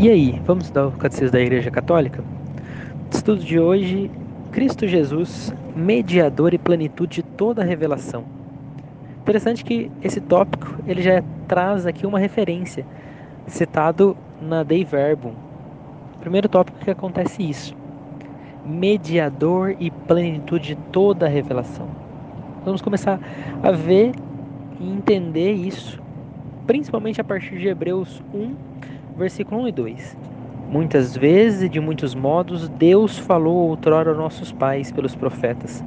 E aí, vamos estudar o Catecismo da Igreja Católica? Estudo de hoje, Cristo Jesus, mediador e plenitude de toda a revelação. Interessante que esse tópico ele já traz aqui uma referência, citado na Dei Verbum. Primeiro tópico que acontece isso. Mediador e plenitude de toda a revelação. Vamos começar a ver e entender isso, principalmente a partir de Hebreus 1, versículo 1 e 2. Muitas vezes e de muitos modos Deus falou outrora aos nossos pais pelos profetas.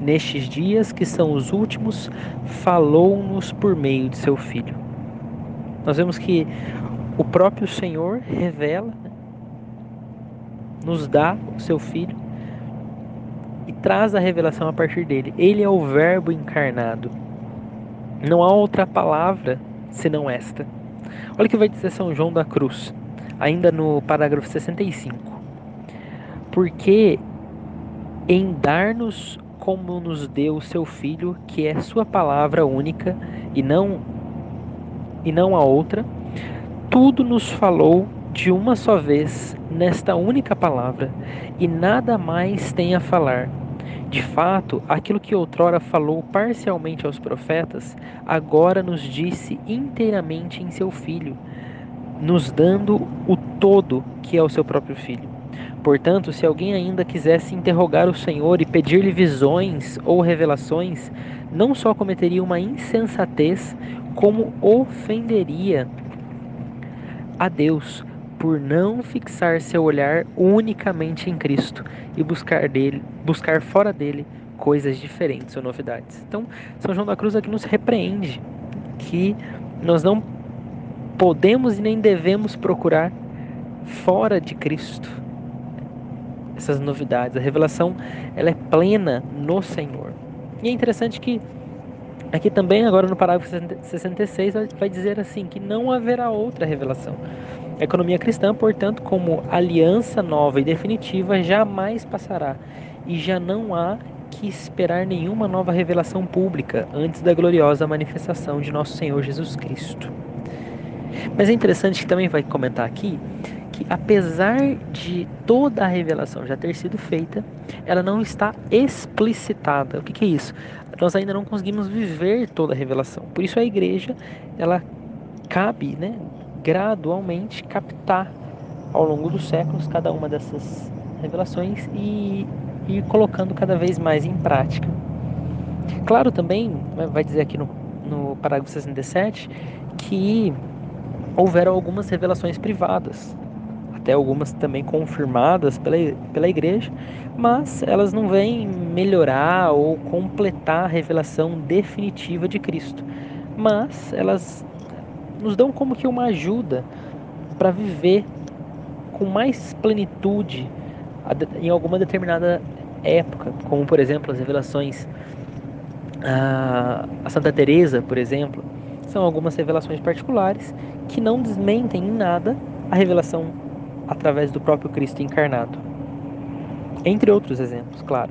Nestes dias que são os últimos, falou-nos por meio de seu Filho. Nós vemos que o próprio Senhor revela, né, nos dá o seu Filho e traz a revelação a partir dele. Ele é o Verbo encarnado. Não há outra palavra senão esta. Olha o que vai dizer São João da Cruz, ainda no parágrafo 65. Porque em dar-nos como nos deu o seu filho, que é sua palavra única e não e não a outra, tudo nos falou de uma só vez nesta única palavra, e nada mais tem a falar de fato, aquilo que outrora falou parcialmente aos profetas, agora nos disse inteiramente em seu Filho, nos dando o todo que é o seu próprio Filho. Portanto, se alguém ainda quisesse interrogar o Senhor e pedir-lhe visões ou revelações, não só cometeria uma insensatez, como ofenderia a Deus por não fixar seu olhar unicamente em Cristo e buscar dele, buscar fora dele coisas diferentes ou novidades. Então, São João da Cruz aqui nos repreende que nós não podemos e nem devemos procurar fora de Cristo essas novidades. A revelação ela é plena no Senhor. E é interessante que aqui também agora no parágrafo 66 vai dizer assim que não haverá outra revelação. A economia cristã, portanto, como aliança nova e definitiva, jamais passará e já não há que esperar nenhuma nova revelação pública antes da gloriosa manifestação de nosso Senhor Jesus Cristo. Mas é interessante que também vai comentar aqui que apesar de toda a revelação já ter sido feita, ela não está explicitada. O que, que é isso? Nós ainda não conseguimos viver toda a revelação. Por isso a igreja, ela cabe, né, gradualmente captar ao longo dos séculos cada uma dessas revelações e ir colocando cada vez mais em prática. Claro também, né, vai dizer aqui no, no parágrafo 67, que houveram algumas revelações privadas, até algumas também confirmadas pela, pela igreja, mas elas não vêm melhorar ou completar a revelação definitiva de Cristo, mas elas nos dão como que uma ajuda para viver com mais plenitude em alguma determinada época, como por exemplo as revelações a, Santa Teresa, por exemplo, são algumas revelações particulares que não desmentem em nada a revelação através do próprio Cristo encarnado. Entre outros exemplos, claro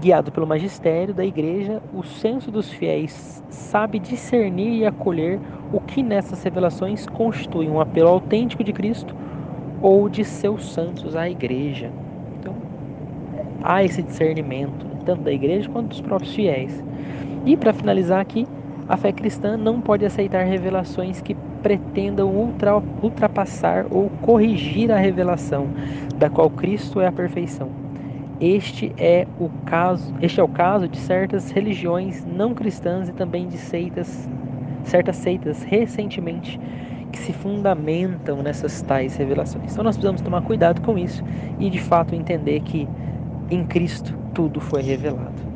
guiado pelo magistério da igreja, o senso dos fiéis sabe discernir e acolher o que nessas revelações constitui um apelo autêntico de Cristo ou de seus santos à igreja. Então, há esse discernimento, tanto da igreja quanto dos próprios fiéis. E para finalizar aqui, a fé cristã não pode aceitar revelações que pretendam ultra, ultrapassar ou corrigir a revelação, da qual Cristo é a perfeição este é o caso, este é o caso de certas religiões não cristãs e também de seitas, certas seitas recentemente que se fundamentam nessas tais revelações. Então nós precisamos tomar cuidado com isso e de fato entender que em Cristo tudo foi revelado.